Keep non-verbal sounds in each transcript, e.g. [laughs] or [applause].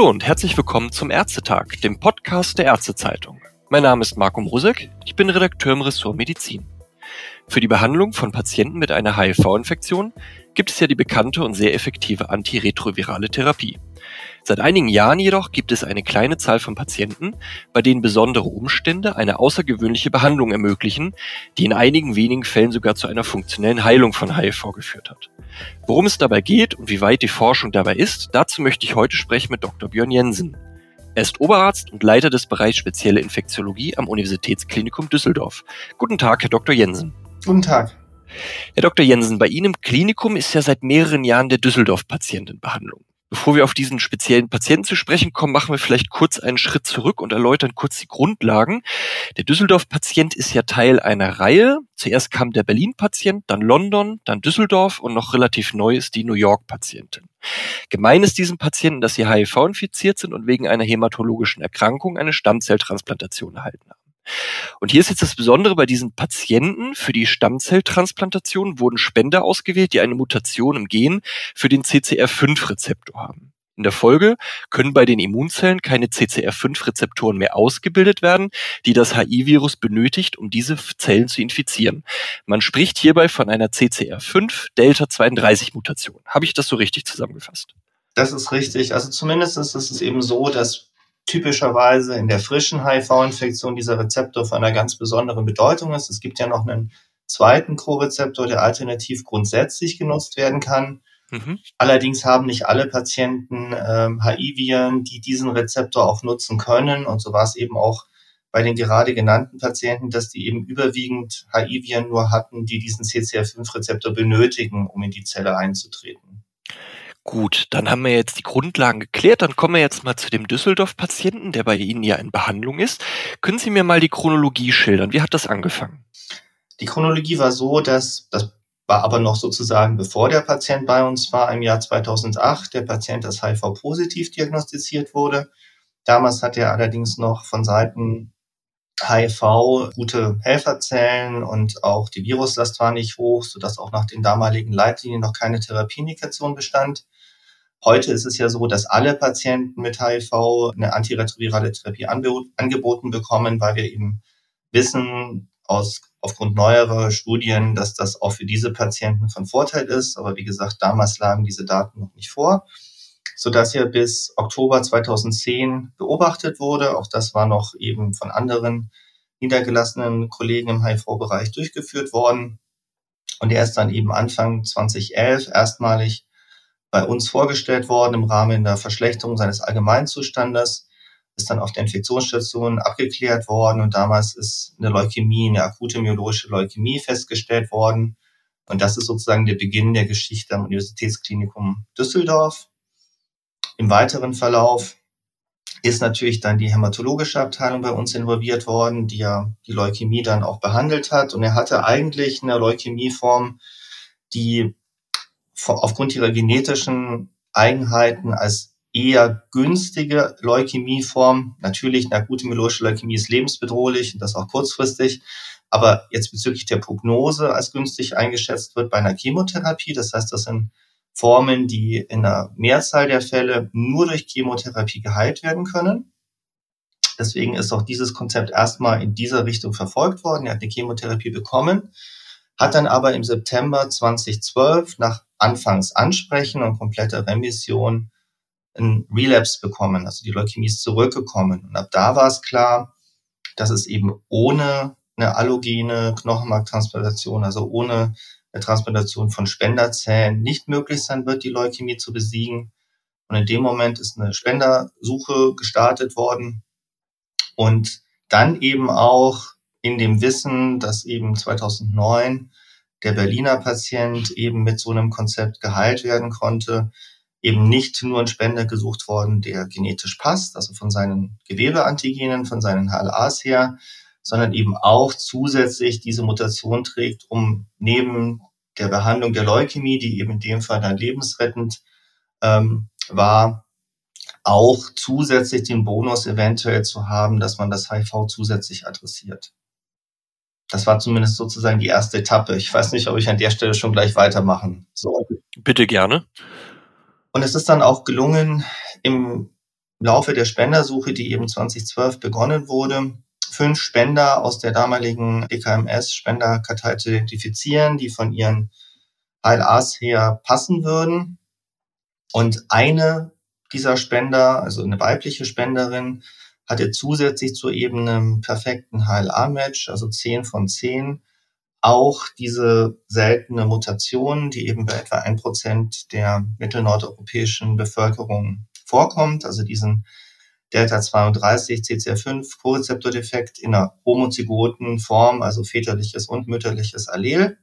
Hallo und herzlich willkommen zum Ärztetag, dem Podcast der Ärztezeitung. Mein Name ist Marco Mrusek, ich bin Redakteur im Ressort Medizin. Für die Behandlung von Patienten mit einer HIV-Infektion gibt es ja die bekannte und sehr effektive antiretrovirale Therapie. Seit einigen Jahren jedoch gibt es eine kleine Zahl von Patienten, bei denen besondere Umstände eine außergewöhnliche Behandlung ermöglichen, die in einigen wenigen Fällen sogar zu einer funktionellen Heilung von HIV geführt hat. Worum es dabei geht und wie weit die Forschung dabei ist, dazu möchte ich heute sprechen mit Dr. Björn Jensen. Er ist Oberarzt und Leiter des Bereichs Spezielle Infektiologie am Universitätsklinikum Düsseldorf. Guten Tag, Herr Dr. Jensen. Guten Tag. Herr Dr. Jensen, bei Ihnen im Klinikum ist ja seit mehreren Jahren der Düsseldorf-Patient in Behandlung. Bevor wir auf diesen speziellen Patienten zu sprechen kommen, machen wir vielleicht kurz einen Schritt zurück und erläutern kurz die Grundlagen. Der Düsseldorf-Patient ist ja Teil einer Reihe. Zuerst kam der Berlin-Patient, dann London, dann Düsseldorf und noch relativ neu ist die New York-Patientin. Gemein ist diesen Patienten, dass sie HIV infiziert sind und wegen einer hämatologischen Erkrankung eine Stammzelltransplantation erhalten haben. Und hier ist jetzt das Besondere bei diesen Patienten. Für die Stammzelltransplantation wurden Spender ausgewählt, die eine Mutation im Gen für den CCR5-Rezeptor haben. In der Folge können bei den Immunzellen keine CCR5-Rezeptoren mehr ausgebildet werden, die das HIV-Virus benötigt, um diese Zellen zu infizieren. Man spricht hierbei von einer CCR5-Delta-32-Mutation. Habe ich das so richtig zusammengefasst? Das ist richtig. Also zumindest ist es eben so, dass typischerweise in der frischen HIV-Infektion dieser Rezeptor von einer ganz besonderen Bedeutung ist. Es gibt ja noch einen zweiten Co-Rezeptor, der alternativ grundsätzlich genutzt werden kann. Mhm. Allerdings haben nicht alle Patienten ähm, HIV-Viren, die diesen Rezeptor auch nutzen können. Und so war es eben auch bei den gerade genannten Patienten, dass die eben überwiegend HIV-Viren nur hatten, die diesen CCR5-Rezeptor benötigen, um in die Zelle einzutreten. Gut, dann haben wir jetzt die Grundlagen geklärt. Dann kommen wir jetzt mal zu dem Düsseldorf-Patienten, der bei Ihnen ja in Behandlung ist. Können Sie mir mal die Chronologie schildern? Wie hat das angefangen? Die Chronologie war so, dass das war aber noch sozusagen bevor der Patient bei uns war, im Jahr 2008, der Patient als HIV-positiv diagnostiziert wurde. Damals hat er allerdings noch von Seiten HIV gute Helferzellen und auch die Viruslast war nicht hoch, sodass auch nach den damaligen Leitlinien noch keine Therapieindikation bestand. Heute ist es ja so, dass alle Patienten mit HIV eine antiretrovirale Therapie angeboten bekommen, weil wir eben wissen aus, aufgrund neuerer Studien, dass das auch für diese Patienten von Vorteil ist. Aber wie gesagt, damals lagen diese Daten noch nicht vor sodass er bis Oktober 2010 beobachtet wurde. Auch das war noch eben von anderen niedergelassenen Kollegen im HIV-Bereich durchgeführt worden. Und er ist dann eben Anfang 2011 erstmalig bei uns vorgestellt worden im Rahmen der Verschlechterung seines Allgemeinzustandes, ist dann auf der Infektionsstation abgeklärt worden und damals ist eine Leukämie, eine akute myologische Leukämie festgestellt worden. Und das ist sozusagen der Beginn der Geschichte am Universitätsklinikum Düsseldorf. Im weiteren Verlauf ist natürlich dann die hämatologische Abteilung bei uns involviert worden, die ja die Leukämie dann auch behandelt hat. Und er hatte eigentlich eine Leukämieform, die aufgrund ihrer genetischen Eigenheiten als eher günstige Leukämieform, natürlich eine akute myeloische Leukämie ist lebensbedrohlich und das auch kurzfristig, aber jetzt bezüglich der Prognose als günstig eingeschätzt wird bei einer Chemotherapie. Das heißt, das sind Formen, die in der Mehrzahl der Fälle nur durch Chemotherapie geheilt werden können. Deswegen ist auch dieses Konzept erstmal in dieser Richtung verfolgt worden. Er hat eine Chemotherapie bekommen, hat dann aber im September 2012 nach Anfangs Ansprechen und kompletter Remission ein Relapse bekommen. Also die Leukämie ist zurückgekommen. Und ab da war es klar, dass es eben ohne eine allogene Knochenmarktransplantation, also ohne der Transplantation von Spenderzellen nicht möglich sein wird, die Leukämie zu besiegen. Und in dem Moment ist eine Spendersuche gestartet worden. Und dann eben auch in dem Wissen, dass eben 2009 der Berliner Patient eben mit so einem Konzept geheilt werden konnte, eben nicht nur ein Spender gesucht worden, der genetisch passt, also von seinen Gewebeantigenen, von seinen HLAs her, sondern eben auch zusätzlich diese Mutation trägt, um neben der Behandlung der Leukämie, die eben in dem Fall dann lebensrettend ähm, war, auch zusätzlich den Bonus eventuell zu haben, dass man das HIV zusätzlich adressiert. Das war zumindest sozusagen die erste Etappe. Ich weiß nicht, ob ich an der Stelle schon gleich weitermachen soll. Bitte gerne. Und es ist dann auch gelungen, im im Laufe der Spendersuche, die eben 2012 begonnen wurde, fünf Spender aus der damaligen DKMS-Spenderkartei zu identifizieren, die von ihren HLAs her passen würden. Und eine dieser Spender, also eine weibliche Spenderin, hatte zusätzlich zu eben einem perfekten HLA-Match, also 10 von 10, auch diese seltene Mutation, die eben bei etwa ein Prozent der mittelnordeuropäischen Bevölkerung vorkommt, also diesen Delta 32 CCR5 Korezeptordefekt in einer homozygoten Form, also väterliches und mütterliches Allel.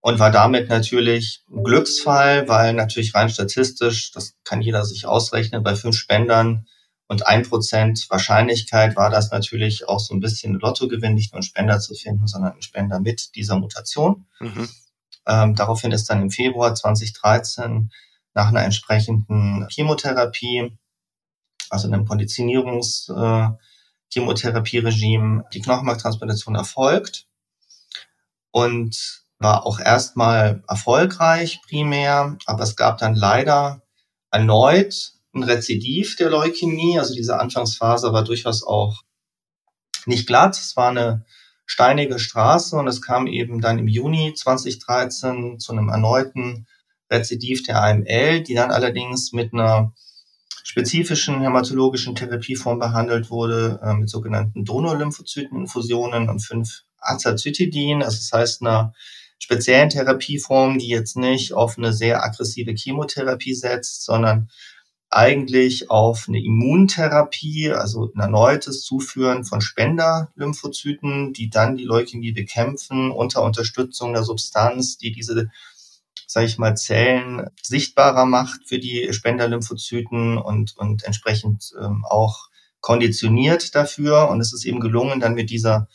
Und war damit natürlich ein Glücksfall, weil natürlich rein statistisch, das kann jeder sich ausrechnen, bei fünf Spendern und ein Prozent Wahrscheinlichkeit war das natürlich auch so ein bisschen Lottogewinn, nicht nur einen Spender zu finden, sondern einen Spender mit dieser Mutation. Mhm. Ähm, daraufhin ist dann im Februar 2013 nach einer entsprechenden Chemotherapie also einem Konditionierungs-Chemotherapie-Regime, äh, die Knochenmarktransplantation erfolgt und war auch erstmal erfolgreich primär, aber es gab dann leider erneut ein Rezidiv der Leukämie. Also diese Anfangsphase war durchaus auch nicht glatt. Es war eine steinige Straße und es kam eben dann im Juni 2013 zu einem erneuten Rezidiv der AML, die dann allerdings mit einer spezifischen hämatologischen Therapieform behandelt wurde, äh, mit sogenannten Donorlymphozyteninfusionen und fünf Azacitidin, also das heißt einer speziellen Therapieform, die jetzt nicht auf eine sehr aggressive Chemotherapie setzt, sondern eigentlich auf eine Immuntherapie, also ein erneutes Zuführen von Spenderlymphozyten, die dann die Leukämie bekämpfen unter Unterstützung der Substanz, die diese sage ich mal, Zellen sichtbarer macht für die Spenderlymphozyten und, und entsprechend ähm, auch konditioniert dafür. Und es ist eben gelungen, dann mit dieser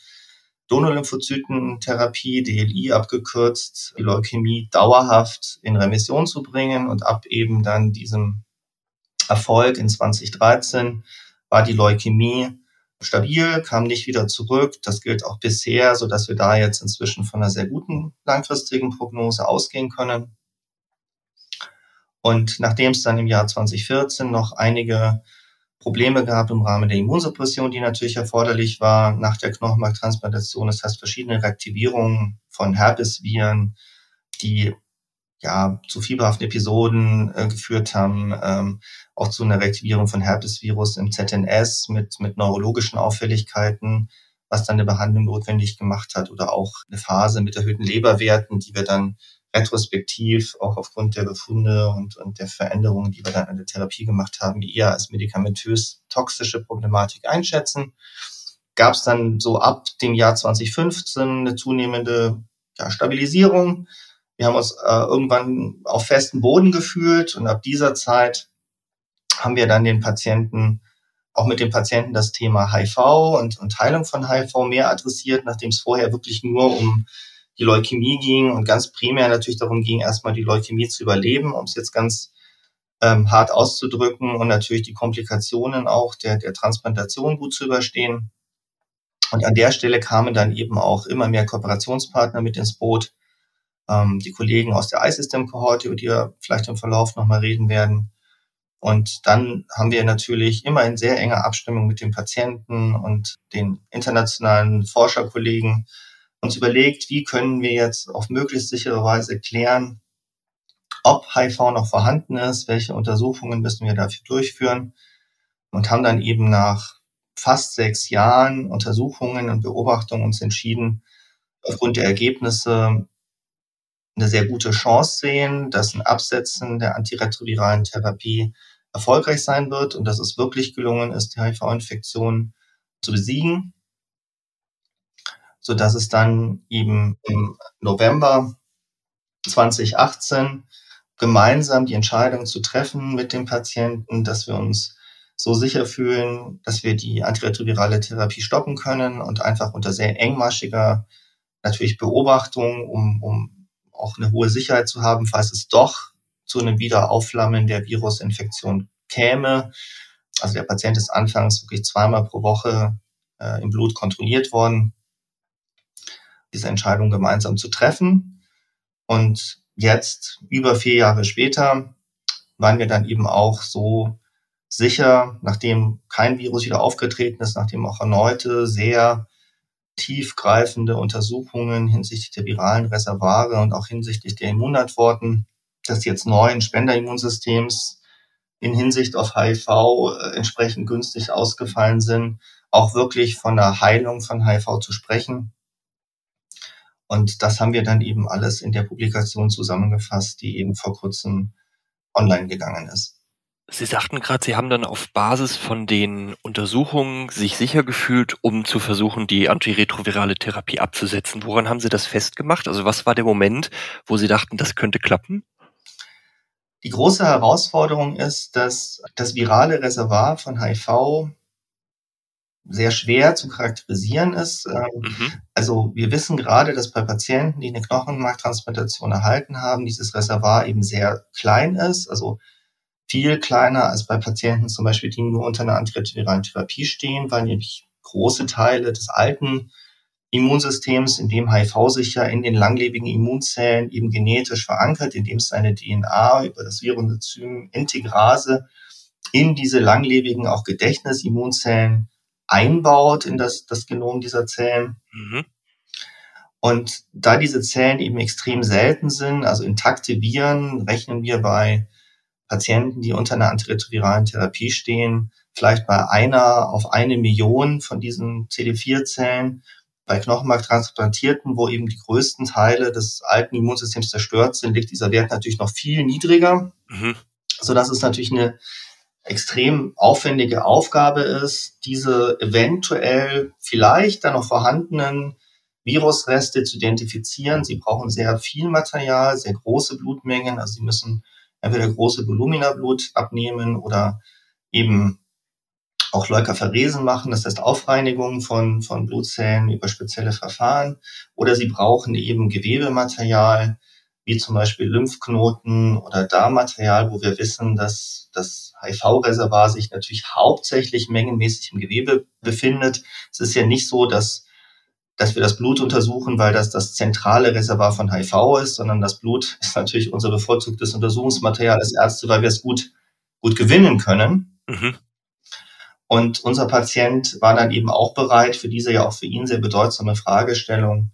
Donorlymphozytentherapie, DLI abgekürzt, die Leukämie dauerhaft in Remission zu bringen. Und ab eben dann diesem Erfolg in 2013 war die Leukämie stabil, kam nicht wieder zurück. Das gilt auch bisher, so dass wir da jetzt inzwischen von einer sehr guten langfristigen Prognose ausgehen können. Und nachdem es dann im Jahr 2014 noch einige Probleme gab im Rahmen der Immunsuppression, die natürlich erforderlich war nach der Knochenmarktransplantation, das heißt verschiedene Reaktivierungen von Herpesviren, die ja, zu fieberhaften Episoden äh, geführt haben, ähm, auch zu einer Reaktivierung von Herpesvirus im ZNS mit, mit neurologischen Auffälligkeiten, was dann eine Behandlung notwendig gemacht hat oder auch eine Phase mit erhöhten Leberwerten, die wir dann retrospektiv auch aufgrund der Befunde und, und der Veränderungen, die wir dann an der Therapie gemacht haben, eher als medikamentös toxische Problematik einschätzen. Gab es dann so ab dem Jahr 2015 eine zunehmende ja, Stabilisierung wir haben uns äh, irgendwann auf festen Boden gefühlt und ab dieser Zeit haben wir dann den Patienten, auch mit dem Patienten das Thema HIV und, und Heilung von HIV mehr adressiert, nachdem es vorher wirklich nur um die Leukämie ging und ganz primär natürlich darum ging, erstmal die Leukämie zu überleben, um es jetzt ganz ähm, hart auszudrücken und natürlich die Komplikationen auch der, der Transplantation gut zu überstehen. Und an der Stelle kamen dann eben auch immer mehr Kooperationspartner mit ins Boot, ähm, die Kollegen aus der iSystem-Kohorte, über die wir vielleicht im Verlauf nochmal reden werden. Und dann haben wir natürlich immer in sehr enger Abstimmung mit den Patienten und den internationalen Forscherkollegen uns überlegt, wie können wir jetzt auf möglichst sichere Weise klären, ob HIV noch vorhanden ist, welche Untersuchungen müssen wir dafür durchführen und haben dann eben nach fast sechs Jahren Untersuchungen und Beobachtungen uns entschieden, aufgrund der Ergebnisse eine sehr gute Chance sehen, dass ein Absetzen der antiretroviralen Therapie erfolgreich sein wird und dass es wirklich gelungen ist, die HIV-Infektion zu besiegen, so dass es dann eben im November 2018 gemeinsam die Entscheidung zu treffen mit dem Patienten, dass wir uns so sicher fühlen, dass wir die antiretrovirale Therapie stoppen können und einfach unter sehr engmaschiger natürlich Beobachtung, um, um auch eine hohe Sicherheit zu haben, falls es doch zu einem Wiederaufflammen der Virusinfektion käme. Also der Patient ist anfangs wirklich zweimal pro Woche äh, im Blut kontrolliert worden, diese Entscheidung gemeinsam zu treffen. Und jetzt, über vier Jahre später, waren wir dann eben auch so sicher, nachdem kein Virus wieder aufgetreten ist, nachdem auch erneute sehr tiefgreifende Untersuchungen hinsichtlich der viralen Reservare und auch hinsichtlich der Immunantworten des jetzt neuen Spenderimmunsystems in Hinsicht auf HIV äh, entsprechend günstig ausgefallen sind, auch wirklich von der Heilung von HIV zu sprechen. Und das haben wir dann eben alles in der Publikation zusammengefasst, die eben vor kurzem online gegangen ist. Sie sagten gerade, Sie haben dann auf Basis von den Untersuchungen sich sicher gefühlt, um zu versuchen, die antiretrovirale Therapie abzusetzen. Woran haben Sie das festgemacht? Also was war der Moment, wo Sie dachten, das könnte klappen? Die große Herausforderung ist, dass das virale Reservoir von HIV sehr schwer zu charakterisieren ist. Ähm, mhm. Also wir wissen gerade, dass bei Patienten, die eine Knochenmarktransplantation erhalten haben, dieses Reservoir eben sehr klein ist, also viel kleiner als bei Patienten zum Beispiel, die nur unter einer antiretroviralen Therapie stehen, weil nämlich große Teile des alten Immunsystems, in dem HIV sich ja in den langlebigen Immunzellen eben genetisch verankert, indem es seine DNA über das Virusenzym Integrase in diese langlebigen auch Gedächtnisimmunzellen einbaut in das, das Genom dieser Zellen. Mhm. Und da diese Zellen eben extrem selten sind, also intakte Viren, rechnen wir bei Patienten, die unter einer antiretroviralen Therapie stehen, vielleicht bei einer auf eine Million von diesen CD4-Zellen. Bei Knochenmarktransplantierten, wo eben die größten Teile des alten Immunsystems zerstört sind, liegt dieser Wert natürlich noch viel niedriger, mhm. sodass es natürlich eine extrem aufwendige Aufgabe ist, diese eventuell vielleicht dann noch vorhandenen Virusreste zu identifizieren. Sie brauchen sehr viel Material, sehr große Blutmengen. Also Sie müssen entweder große Volumina Blut abnehmen oder eben auch Leukapheresen machen, das heißt Aufreinigung von, von Blutzellen über spezielle Verfahren. Oder Sie brauchen eben Gewebematerial, wie zum Beispiel Lymphknoten oder Darmmaterial, wo wir wissen, dass das HIV-Reservoir sich natürlich hauptsächlich mengenmäßig im Gewebe befindet. Es ist ja nicht so, dass, dass wir das Blut untersuchen, weil das das zentrale Reservoir von HIV ist, sondern das Blut [laughs] ist natürlich unser bevorzugtes Untersuchungsmaterial als Ärzte, weil wir es gut, gut gewinnen können. Mhm. Und unser Patient war dann eben auch bereit, für diese ja auch für ihn sehr bedeutsame Fragestellung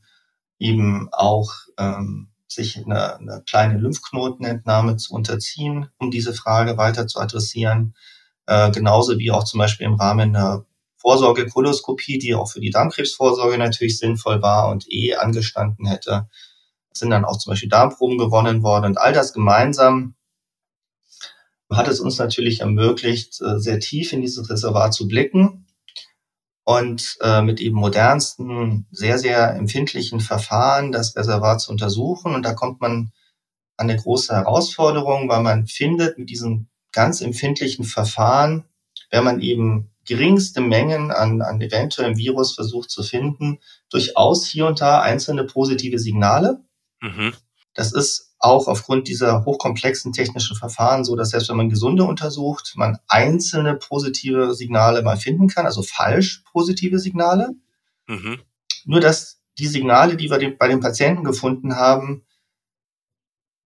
eben auch ähm, sich eine, eine kleine Lymphknotenentnahme zu unterziehen, um diese Frage weiter zu adressieren. Äh, genauso wie auch zum Beispiel im Rahmen einer Vorsorgekoloskopie, die auch für die Darmkrebsvorsorge natürlich sinnvoll war und eh angestanden hätte, sind dann auch zum Beispiel Darmproben gewonnen worden. Und all das gemeinsam hat es uns natürlich ermöglicht, äh, sehr tief in dieses Reservat zu blicken und äh, mit eben modernsten, sehr, sehr empfindlichen Verfahren das Reservat zu untersuchen. Und da kommt man an eine große Herausforderung, weil man findet mit diesen ganz empfindlichen Verfahren, wenn man eben geringste Mengen an, an eventuellem Virus versucht zu finden, durchaus hier und da einzelne positive Signale. Mhm. Das ist auch aufgrund dieser hochkomplexen technischen Verfahren so, dass selbst wenn man Gesunde untersucht, man einzelne positive Signale mal finden kann, also falsch positive Signale. Mhm. Nur dass die Signale, die wir bei den Patienten gefunden haben,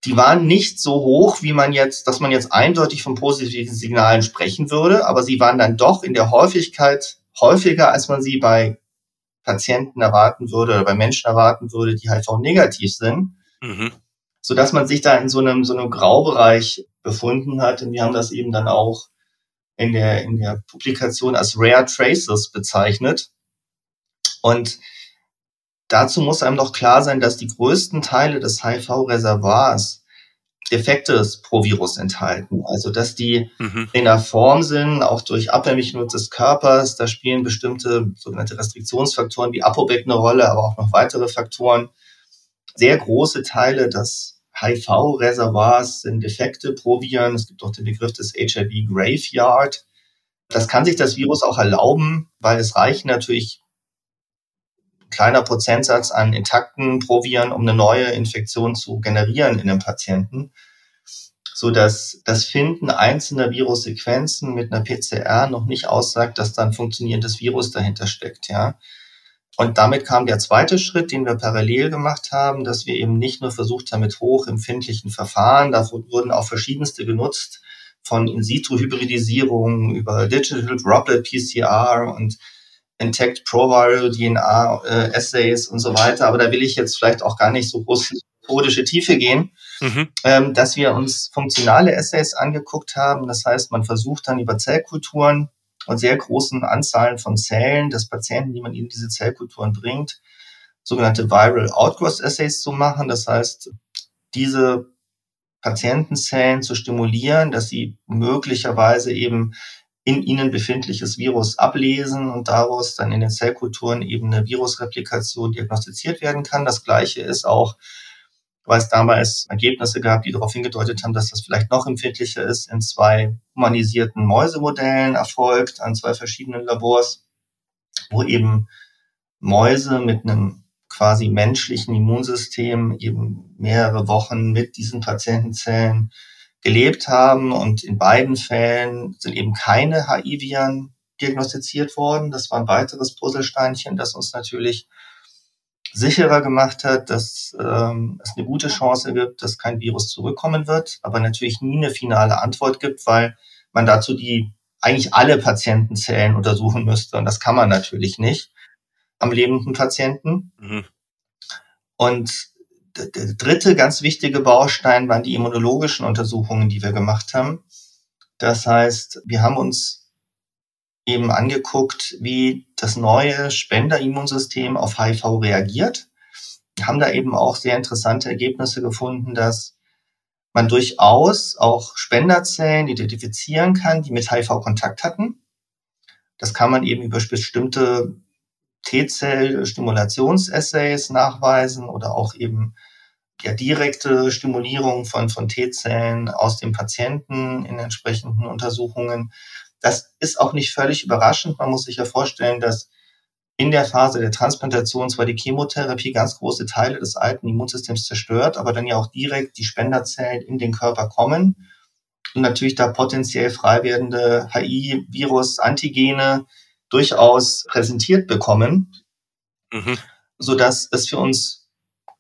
die waren nicht so hoch, wie man jetzt, dass man jetzt eindeutig von positiven Signalen sprechen würde, aber sie waren dann doch in der Häufigkeit häufiger, als man sie bei Patienten erwarten würde oder bei Menschen erwarten würde, die HIV-negativ sind. Mhm so dass man sich da in so einem, so einem Graubereich befunden hat. Und wir haben das eben dann auch in der, in der Publikation als Rare Traces bezeichnet. Und dazu muss einem doch klar sein, dass die größten Teile des HIV-Reservoirs Defektes pro Virus enthalten. Also, dass die mhm. in der Form sind, auch durch Abwehrmechanismus des Körpers. Da spielen bestimmte sogenannte Restriktionsfaktoren wie ApoBec eine Rolle, aber auch noch weitere Faktoren. Sehr große Teile des HIV-Reservoirs sind Defekte pro Viren. Es gibt auch den Begriff des HIV Graveyard. Das kann sich das Virus auch erlauben, weil es reicht natürlich kleiner Prozentsatz an intakten Proviren, um eine neue Infektion zu generieren in einem Patienten, so dass das Finden einzelner Virussequenzen mit einer PCR noch nicht aussagt, dass da ein funktionierendes Virus dahinter steckt, ja. Und damit kam der zweite Schritt, den wir parallel gemacht haben, dass wir eben nicht nur versucht haben mit hochempfindlichen Verfahren, da wurden auch verschiedenste genutzt, von In-situ-Hybridisierung über Digital Droplet PCR und Intact Proviral DNA äh, Assays und so weiter. Aber da will ich jetzt vielleicht auch gar nicht so groß in methodische Tiefe gehen, mhm. ähm, dass wir uns funktionale Assays angeguckt haben. Das heißt, man versucht dann über Zellkulturen und sehr großen Anzahlen von Zellen des Patienten, die man in diese Zellkulturen bringt, sogenannte Viral Outgrowth Assays zu machen. Das heißt, diese Patientenzellen zu stimulieren, dass sie möglicherweise eben in ihnen befindliches Virus ablesen und daraus dann in den Zellkulturen eben eine Virusreplikation diagnostiziert werden kann. Das Gleiche ist auch, weil es damals Ergebnisse gab, die darauf hingedeutet haben, dass das vielleicht noch empfindlicher ist, in zwei humanisierten Mäusemodellen erfolgt, an zwei verschiedenen Labors, wo eben Mäuse mit einem quasi menschlichen Immunsystem eben mehrere Wochen mit diesen Patientenzellen gelebt haben. Und in beiden Fällen sind eben keine HIV-Viren diagnostiziert worden. Das war ein weiteres Puzzlesteinchen, das uns natürlich sicherer gemacht hat, dass ähm, es eine gute Chance gibt, dass kein Virus zurückkommen wird, aber natürlich nie eine finale Antwort gibt, weil man dazu die eigentlich alle Patientenzellen untersuchen müsste. Und das kann man natürlich nicht am lebenden Patienten. Mhm. Und der dritte ganz wichtige Baustein waren die immunologischen Untersuchungen, die wir gemacht haben. Das heißt, wir haben uns eben angeguckt, wie das neue Spenderimmunsystem auf HIV reagiert. Wir haben da eben auch sehr interessante Ergebnisse gefunden, dass man durchaus auch Spenderzellen identifizieren kann, die mit HIV Kontakt hatten. Das kann man eben über bestimmte T-Zell-Stimulationsassays nachweisen oder auch eben ja, direkte Stimulierung von, von T-Zellen aus dem Patienten in entsprechenden Untersuchungen. Das ist auch nicht völlig überraschend. Man muss sich ja vorstellen, dass in der Phase der Transplantation zwar die Chemotherapie ganz große Teile des alten Immunsystems zerstört, aber dann ja auch direkt die Spenderzellen in den Körper kommen und natürlich da potenziell frei werdende HI-Virus-Antigene durchaus präsentiert bekommen, mhm. so dass es für uns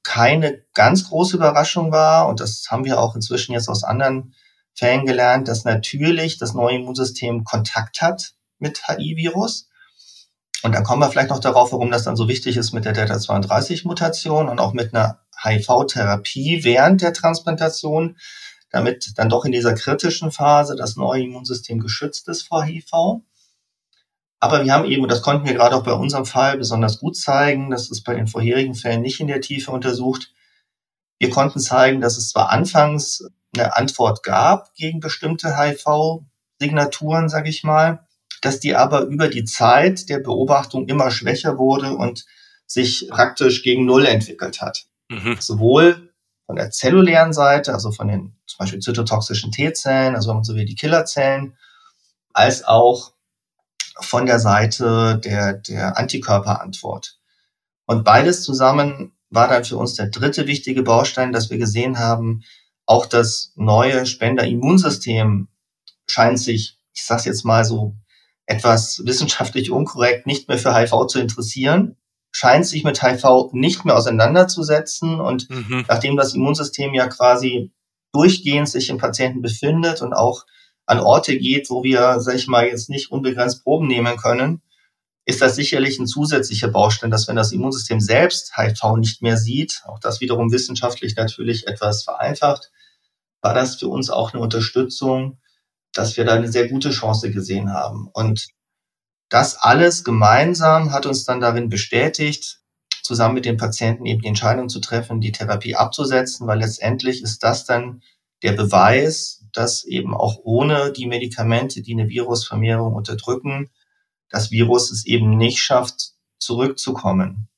keine ganz große Überraschung war. Und das haben wir auch inzwischen jetzt aus anderen Fällen gelernt, dass natürlich das neue Immunsystem Kontakt hat mit HI-Virus. Und dann kommen wir vielleicht noch darauf, warum das dann so wichtig ist mit der Delta-32-Mutation und auch mit einer HIV-Therapie während der Transplantation, damit dann doch in dieser kritischen Phase das neue Immunsystem geschützt ist vor HIV. Aber wir haben eben, und das konnten wir gerade auch bei unserem Fall besonders gut zeigen, das ist bei den vorherigen Fällen nicht in der Tiefe untersucht. Wir konnten zeigen, dass es zwar anfangs eine Antwort gab gegen bestimmte HIV-Signaturen, sage ich mal, dass die aber über die Zeit der Beobachtung immer schwächer wurde und sich praktisch gegen Null entwickelt hat. Mhm. Sowohl von der zellulären Seite, also von den zum Beispiel zytotoxischen T-Zellen, also so wie die Killerzellen, als auch von der Seite der, der Antikörperantwort. Und beides zusammen war dann für uns der dritte wichtige Baustein, dass wir gesehen haben, auch das neue Spenderimmunsystem scheint sich, ich sage jetzt mal so etwas wissenschaftlich unkorrekt, nicht mehr für HIV zu interessieren, scheint sich mit HIV nicht mehr auseinanderzusetzen. Und mhm. nachdem das Immunsystem ja quasi durchgehend sich im Patienten befindet und auch an Orte geht, wo wir, sag ich mal, jetzt nicht unbegrenzt Proben nehmen können, ist das sicherlich ein zusätzlicher Baustein, dass wenn das Immunsystem selbst HIV nicht mehr sieht, auch das wiederum wissenschaftlich natürlich etwas vereinfacht, war das für uns auch eine Unterstützung, dass wir da eine sehr gute Chance gesehen haben. Und das alles gemeinsam hat uns dann darin bestätigt, zusammen mit den Patienten eben die Entscheidung zu treffen, die Therapie abzusetzen, weil letztendlich ist das dann der Beweis, dass eben auch ohne die Medikamente, die eine Virusvermehrung unterdrücken, das Virus es eben nicht schafft, zurückzukommen.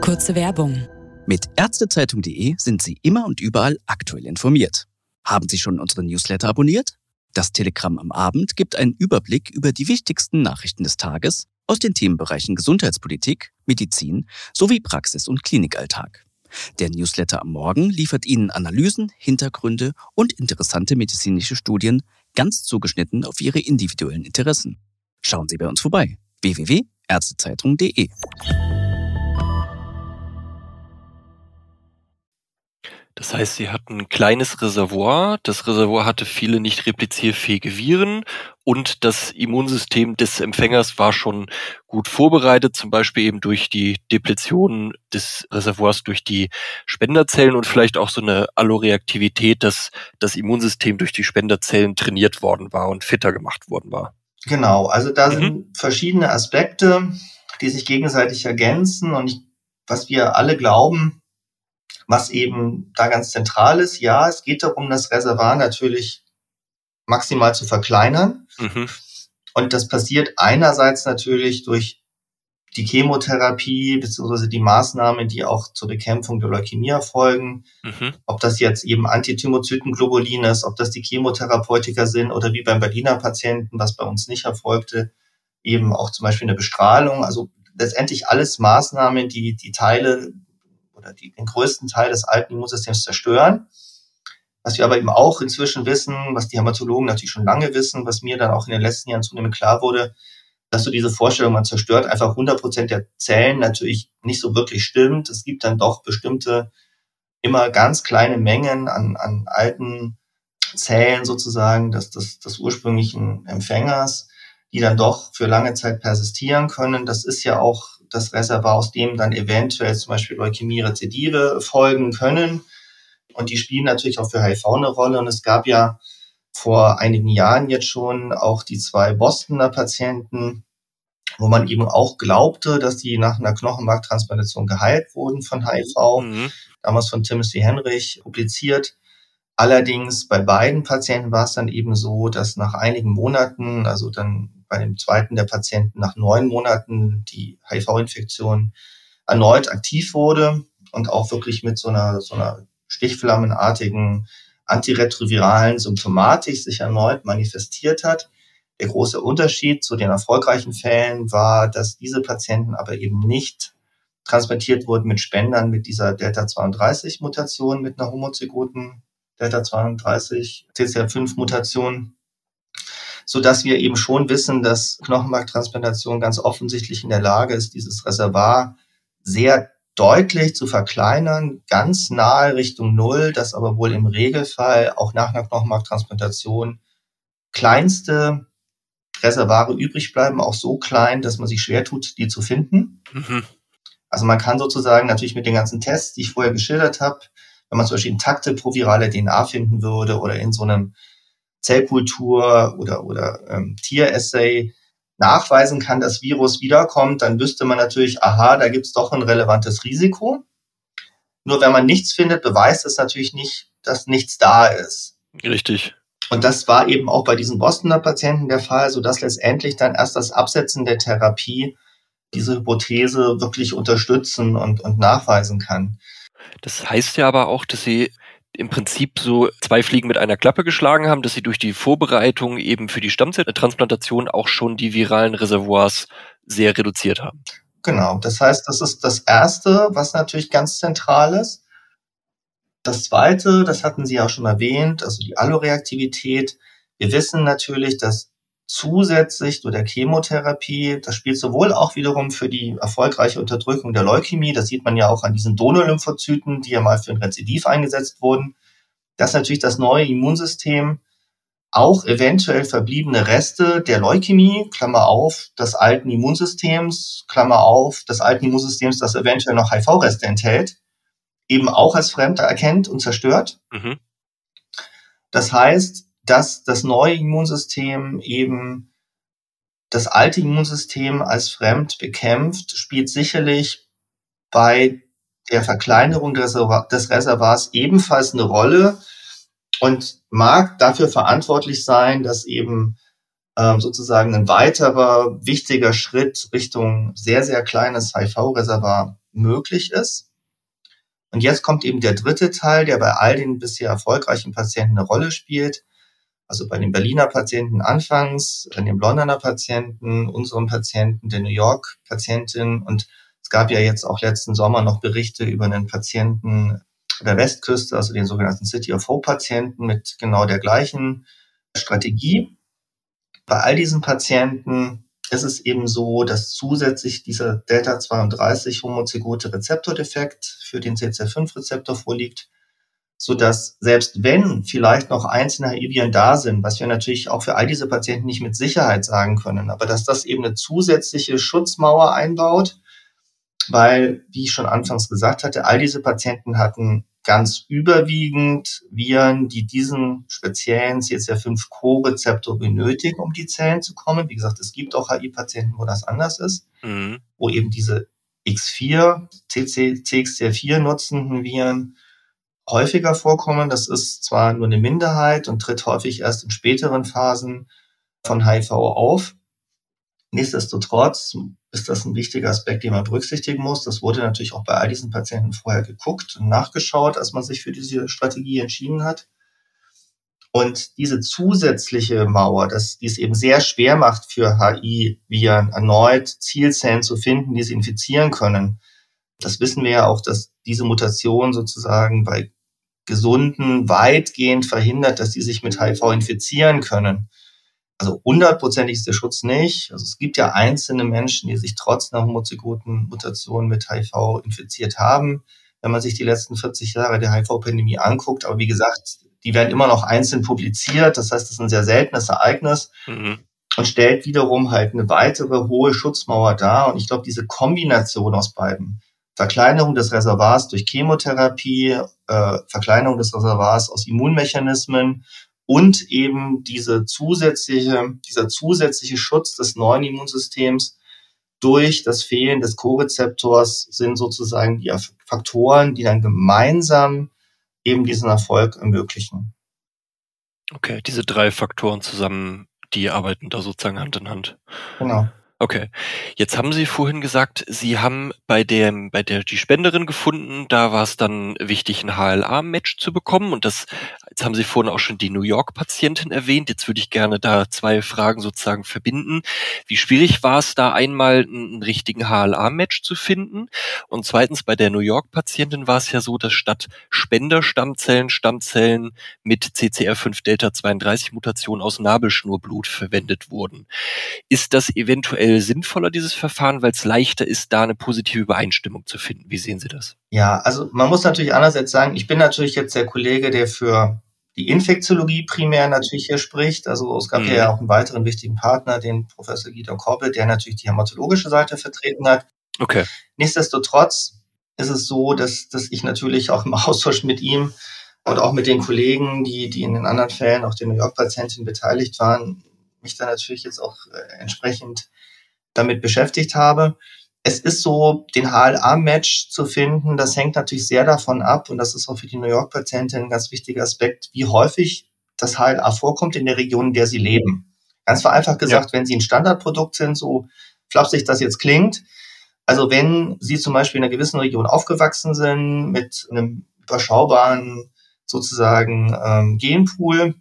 Kurze Werbung. Mit Ärztezeitung.de sind Sie immer und überall aktuell informiert. Haben Sie schon unseren Newsletter abonniert? Das Telegramm am Abend gibt einen Überblick über die wichtigsten Nachrichten des Tages aus den Themenbereichen Gesundheitspolitik, Medizin sowie Praxis- und Klinikalltag. Der Newsletter am Morgen liefert Ihnen Analysen, Hintergründe und interessante medizinische Studien, ganz zugeschnitten auf Ihre individuellen Interessen. Schauen Sie bei uns vorbei. www.ärztezeitung.de Das heißt, sie hatten ein kleines Reservoir. Das Reservoir hatte viele nicht replizierfähige Viren und das Immunsystem des Empfängers war schon gut vorbereitet, zum Beispiel eben durch die Depletion des Reservoirs durch die Spenderzellen und vielleicht auch so eine Alloreaktivität, dass das Immunsystem durch die Spenderzellen trainiert worden war und fitter gemacht worden war. Genau, also da mhm. sind verschiedene Aspekte, die sich gegenseitig ergänzen und ich, was wir alle glauben, was eben da ganz zentral ist, ja, es geht darum, das Reservoir natürlich maximal zu verkleinern. Mhm. Und das passiert einerseits natürlich durch die Chemotherapie beziehungsweise die Maßnahmen, die auch zur Bekämpfung der Leukämie erfolgen. Mhm. Ob das jetzt eben Antithymozytenglobulin ist, ob das die Chemotherapeutika sind oder wie beim Berliner Patienten, was bei uns nicht erfolgte, eben auch zum Beispiel eine Bestrahlung. Also letztendlich alles Maßnahmen, die die Teile oder die, den größten Teil des alten Immunsystems zerstören. Was wir aber eben auch inzwischen wissen, was die Hämatologen natürlich schon lange wissen, was mir dann auch in den letzten Jahren zunehmend klar wurde, dass so diese Vorstellung, man zerstört einfach 100 Prozent der Zellen, natürlich nicht so wirklich stimmt. Es gibt dann doch bestimmte, immer ganz kleine Mengen an, an alten Zellen sozusagen des, des, des ursprünglichen Empfängers, die dann doch für lange Zeit persistieren können. Das ist ja auch das Reservoir, aus dem dann eventuell zum Beispiel Leukämie-Rezidive folgen können. Und die spielen natürlich auch für HIV eine Rolle. Und es gab ja vor einigen Jahren jetzt schon auch die zwei Bostoner Patienten, wo man eben auch glaubte, dass die nach einer Knochenmarktransplantation geheilt wurden von HIV, mhm. damals von Timothy Henrich publiziert. Allerdings bei beiden Patienten war es dann eben so, dass nach einigen Monaten, also dann bei dem zweiten der Patienten nach neun Monaten die HIV-Infektion erneut aktiv wurde und auch wirklich mit so einer, so einer stichflammenartigen antiretroviralen Symptomatik sich erneut manifestiert hat. Der große Unterschied zu den erfolgreichen Fällen war, dass diese Patienten aber eben nicht transplantiert wurden mit Spendern mit dieser Delta-32-Mutation, mit einer homozygoten Delta-32 CCR5-Mutation, so dass wir eben schon wissen, dass Knochenmarktransplantation ganz offensichtlich in der Lage ist, dieses Reservoir sehr deutlich zu verkleinern, ganz nahe Richtung Null, dass aber wohl im Regelfall auch nach einer Knochenmarktransplantation kleinste Reservare übrig bleiben, auch so klein, dass man sich schwer tut, die zu finden. Mhm. Also man kann sozusagen natürlich mit den ganzen Tests, die ich vorher geschildert habe, wenn man zum Beispiel intakte provirale DNA finden würde oder in so einem Zellkultur oder, oder ähm, Tieressay, nachweisen kann, dass Virus wiederkommt, dann wüsste man natürlich, aha, da gibt's doch ein relevantes Risiko. Nur wenn man nichts findet, beweist es natürlich nicht, dass nichts da ist. Richtig. Und das war eben auch bei diesen Bostoner Patienten der Fall, so dass letztendlich dann erst das Absetzen der Therapie diese Hypothese wirklich unterstützen und, und nachweisen kann. Das heißt ja aber auch, dass Sie im Prinzip so zwei Fliegen mit einer Klappe geschlagen haben, dass sie durch die Vorbereitung eben für die Stammzelltransplantation auch schon die viralen Reservoirs sehr reduziert haben. Genau, das heißt, das ist das Erste, was natürlich ganz zentral ist. Das Zweite, das hatten Sie auch schon erwähnt, also die Alloreaktivität. Wir wissen natürlich, dass zusätzlich zu der Chemotherapie, das spielt sowohl auch wiederum für die erfolgreiche Unterdrückung der Leukämie, das sieht man ja auch an diesen Donorlymphozyten, die ja mal für ein Rezidiv eingesetzt wurden, dass natürlich das neue Immunsystem auch eventuell verbliebene Reste der Leukämie, Klammer auf, des alten Immunsystems, Klammer auf, des alten Immunsystems, das eventuell noch HIV-Reste enthält, eben auch als Fremder erkennt und zerstört. Mhm. Das heißt, dass das neue Immunsystem eben das alte Immunsystem als fremd bekämpft, spielt sicherlich bei der Verkleinerung des Reservoirs ebenfalls eine Rolle und mag dafür verantwortlich sein, dass eben ähm, sozusagen ein weiterer wichtiger Schritt Richtung sehr, sehr kleines HIV-Reservoir möglich ist. Und jetzt kommt eben der dritte Teil, der bei all den bisher erfolgreichen Patienten eine Rolle spielt, also bei den Berliner Patienten anfangs, dann den Londoner Patienten, unseren Patienten, der New York Patientin und es gab ja jetzt auch letzten Sommer noch Berichte über einen Patienten der Westküste, also den sogenannten City of Hope Patienten mit genau der gleichen Strategie. Bei all diesen Patienten ist es eben so, dass zusätzlich dieser Delta 32 homozygote Rezeptordefekt für den CCR5-Rezeptor vorliegt so dass selbst wenn vielleicht noch einzelne HIV-Viren da sind, was wir natürlich auch für all diese Patienten nicht mit Sicherheit sagen können, aber dass das eben eine zusätzliche Schutzmauer einbaut, weil, wie ich schon anfangs gesagt hatte, all diese Patienten hatten ganz überwiegend Viren, die diesen speziellen CCR5-Co-Rezeptor benötigen, um die Zellen zu kommen. Wie gesagt, es gibt auch HIV-Patienten, wo das anders ist, mhm. wo eben diese X4, CC, CXCR4 nutzenden Viren häufiger vorkommen. Das ist zwar nur eine Minderheit und tritt häufig erst in späteren Phasen von HIV auf. Nichtsdestotrotz ist das ein wichtiger Aspekt, den man berücksichtigen muss. Das wurde natürlich auch bei all diesen Patienten vorher geguckt und nachgeschaut, als man sich für diese Strategie entschieden hat. Und diese zusätzliche Mauer, dass die es eben sehr schwer macht für HI-Viren erneut Zielzellen zu finden, die sie infizieren können. Das wissen wir ja auch, dass diese Mutation sozusagen bei Gesunden weitgehend verhindert, dass die sich mit HIV infizieren können. Also hundertprozentig ist der Schutz nicht. Also es gibt ja einzelne Menschen, die sich trotz einer homozygoten Mutation mit HIV infiziert haben, wenn man sich die letzten 40 Jahre der HIV-Pandemie anguckt. Aber wie gesagt, die werden immer noch einzeln publiziert. Das heißt, das ist ein sehr seltenes Ereignis. Mhm. Und stellt wiederum halt eine weitere hohe Schutzmauer dar. Und ich glaube, diese Kombination aus beiden, Verkleinerung des Reservoirs durch Chemotherapie, äh, Verkleinerung des Reservoirs aus Immunmechanismen und eben diese zusätzliche, dieser zusätzliche Schutz des neuen Immunsystems durch das Fehlen des Co-Rezeptors sind sozusagen die Faktoren, die dann gemeinsam eben diesen Erfolg ermöglichen. Okay, diese drei Faktoren zusammen, die arbeiten da sozusagen Hand in Hand. Genau. Okay. Jetzt haben Sie vorhin gesagt, Sie haben bei dem, bei der die Spenderin gefunden, da war es dann wichtig, ein HLA-Match zu bekommen. Und das, jetzt haben Sie vorhin auch schon die New York-Patientin erwähnt. Jetzt würde ich gerne da zwei Fragen sozusagen verbinden. Wie schwierig war es da einmal einen, richtigen HLA-Match zu finden? Und zweitens, bei der New York-Patientin war es ja so, dass statt Spenderstammzellen Stammzellen mit CCR5-Delta-32-Mutation aus Nabelschnurblut verwendet wurden. Ist das eventuell eventuell sinnvoller, dieses Verfahren, weil es leichter ist, da eine positive Übereinstimmung zu finden. Wie sehen Sie das? Ja, also man muss natürlich einerseits sagen, ich bin natürlich jetzt der Kollege, der für die Infektiologie primär natürlich hier spricht. Also es gab mhm. ja auch einen weiteren wichtigen Partner, den Professor Guido Koppel, der natürlich die hämatologische Seite vertreten hat. Okay. Nichtsdestotrotz ist es so, dass, dass ich natürlich auch im Austausch mit ihm und auch mit den Kollegen, die, die in den anderen Fällen, auch den New York-Patienten beteiligt waren, mich da natürlich jetzt auch äh, entsprechend damit beschäftigt habe. Es ist so, den HLA-Match zu finden, das hängt natürlich sehr davon ab, und das ist auch für die New York-Patientin ein ganz wichtiger Aspekt, wie häufig das HLA vorkommt in der Region, in der sie leben. Ganz vereinfacht gesagt, ja. wenn sie ein Standardprodukt sind, so flapsig das jetzt klingt, also wenn Sie zum Beispiel in einer gewissen Region aufgewachsen sind mit einem überschaubaren sozusagen ähm, Genpool,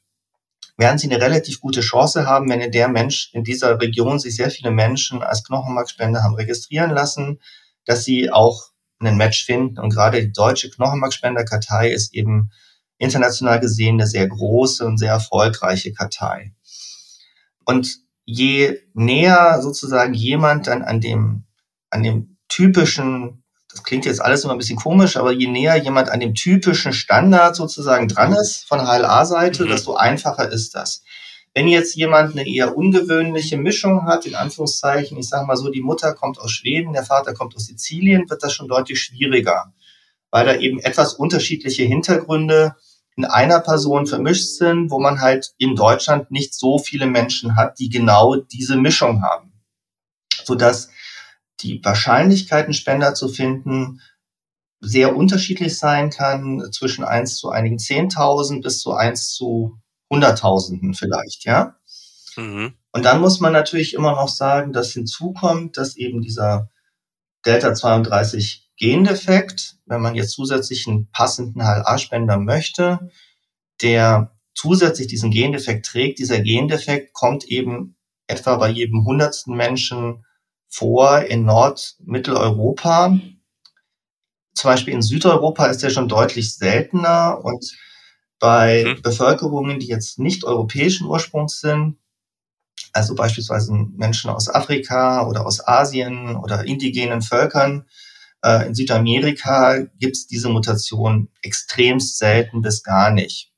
werden sie eine relativ gute Chance haben, wenn in der Mensch, in dieser Region sich sehr viele Menschen als Knochenmarkspender haben registrieren lassen, dass sie auch einen Match finden. Und gerade die deutsche Knochenmarkspenderkartei ist eben international gesehen eine sehr große und sehr erfolgreiche Kartei. Und je näher sozusagen jemand dann an dem, an dem typischen das klingt jetzt alles immer ein bisschen komisch, aber je näher jemand an dem typischen Standard sozusagen dran ist von HLA-Seite, mhm. desto einfacher ist das. Wenn jetzt jemand eine eher ungewöhnliche Mischung hat, in Anführungszeichen, ich sage mal so, die Mutter kommt aus Schweden, der Vater kommt aus Sizilien, wird das schon deutlich schwieriger, weil da eben etwas unterschiedliche Hintergründe in einer Person vermischt sind, wo man halt in Deutschland nicht so viele Menschen hat, die genau diese Mischung haben. Sodass die Wahrscheinlichkeit, einen Spender zu finden, sehr unterschiedlich sein kann, zwischen eins zu einigen Zehntausend bis zu eins zu Hunderttausenden vielleicht, ja. Mhm. Und dann muss man natürlich immer noch sagen, dass hinzukommt, dass eben dieser Delta 32 Gendefekt, wenn man jetzt zusätzlich einen passenden HLA-Spender möchte, der zusätzlich diesen Gendefekt trägt, dieser Gendefekt kommt eben etwa bei jedem hundertsten Menschen vor in Nord-Mitteleuropa. Zum Beispiel in Südeuropa ist der schon deutlich seltener und bei mhm. Bevölkerungen, die jetzt nicht europäischen Ursprungs sind, also beispielsweise Menschen aus Afrika oder aus Asien oder indigenen Völkern, Äh, in Südamerika gibt es diese Mutation extremst selten bis gar nicht.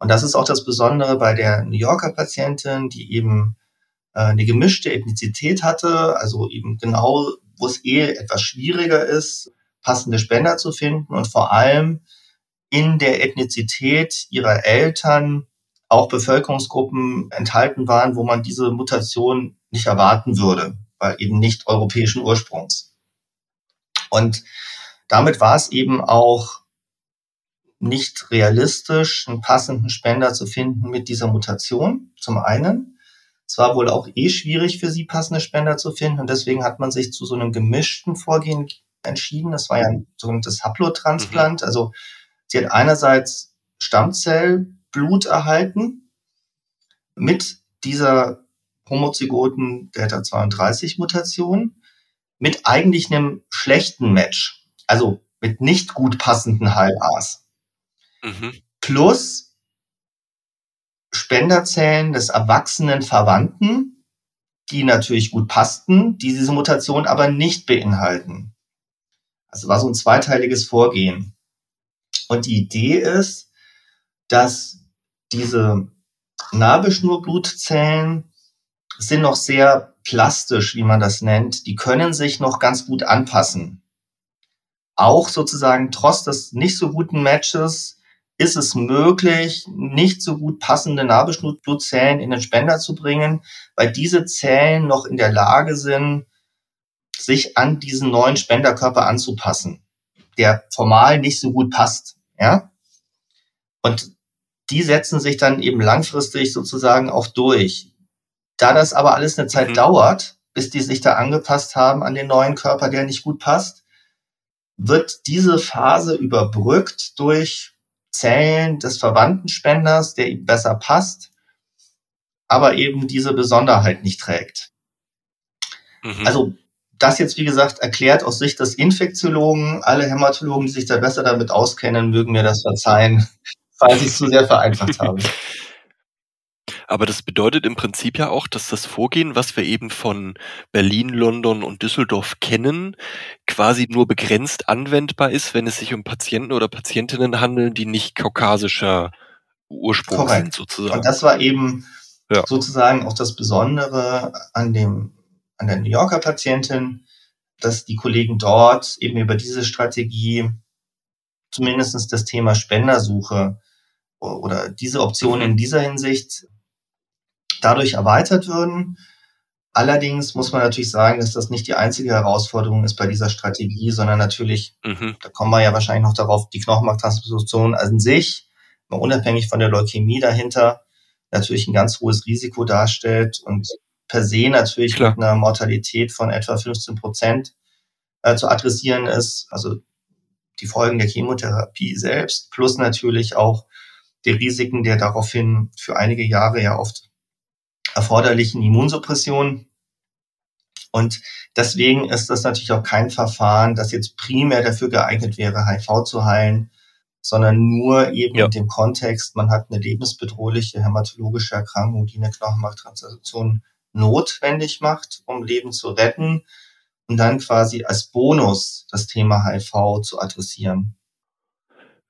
Und das ist auch das Besondere bei der New Yorker Patientin, die eben eine gemischte Ethnizität hatte, also eben genau, wo es eh etwas schwieriger ist, passende Spender zu finden und vor allem in der Ethnizität ihrer Eltern auch Bevölkerungsgruppen enthalten waren, wo man diese Mutation nicht erwarten würde, weil eben nicht europäischen Ursprungs. Und damit war es eben auch nicht realistisch, einen passenden Spender zu finden mit dieser Mutation, zum einen. Es war wohl auch eh schwierig für sie, passende Spender zu finden und deswegen hat man sich zu so einem gemischten Vorgehen entschieden. Das war ja ein sogenanntes Haplotransplant. Mhm. Also sie hat einerseits Stammzellblut erhalten mit dieser homozygoten Delta 32 Mutation mit eigentlich einem schlechten Match, also mit nicht gut passenden HLAs. Mhm. Plus Spenderzellen des erwachsenen Verwandten, die natürlich gut passten, die diese Mutation aber nicht beinhalten. Also war so ein zweiteiliges Vorgehen. Und die Idee ist, dass diese Nabelschnurblutzellen sind noch sehr plastisch, wie man das nennt. Die können sich noch ganz gut anpassen. Auch sozusagen trotz des nicht so guten Matches ist es möglich, nicht so gut passende Nabelschnurblutzellen in den Spender zu bringen, weil diese Zellen noch in der Lage sind, sich an diesen neuen Spenderkörper anzupassen, der formal nicht so gut passt. Ja? Und die setzen sich dann eben langfristig sozusagen auch durch. Da das aber alles eine Zeit mhm. dauert, bis die sich da angepasst haben an den neuen Körper, der nicht gut passt, wird diese Phase überbrückt durch Zellen des Verwandtenspenders, der ihm besser passt, aber eben diese Besonderheit nicht trägt. Mhm. Also das jetzt, wie gesagt, erklärt aus Sicht des Infektiologen. Alle Hämatologen, die sich da besser damit auskennen, mögen mir das verzeihen, [laughs] falls ich es zu sehr vereinfacht habe. [laughs] Aber das bedeutet im Prinzip ja auch, dass das Vorgehen, was wir eben von Berlin, London und Düsseldorf kennen, quasi nur begrenzt anwendbar ist, wenn es sich um Patienten oder Patientinnen handeln, die nicht kaukasischer Ursprung Korrekt. sind, sozusagen. Und das war eben ja. sozusagen auch das Besondere an dem an der New Yorker Patientin, dass die Kollegen dort eben über diese Strategie zumindestens das Thema Spendersuche oder diese Option in dieser Hinsicht dadurch erweitert würden. Allerdings muss man natürlich sagen, dass das nicht die einzige Herausforderung ist bei dieser Strategie, sondern natürlich, mhm. da kommen wir ja wahrscheinlich noch darauf, die Knochenmarktransplantation an sich, mal unabhängig von der Leukämie dahinter, natürlich ein ganz hohes Risiko darstellt und per se natürlich Klar. mit einer Mortalität von etwa 15 Prozent äh, zu adressieren ist. Also die Folgen der Chemotherapie selbst, plus natürlich auch die Risiken der daraufhin für einige Jahre ja oft erforderlichen Immunsuppression. Und deswegen ist das natürlich auch kein Verfahren, das jetzt primär dafür geeignet wäre, HIV zu heilen, sondern nur eben ja. in dem Kontext, man hat eine lebensbedrohliche hämatologische Erkrankung, die eine Knochenmarktransplantation notwendig macht, um Leben zu retten und dann quasi als Bonus das Thema HIV zu adressieren.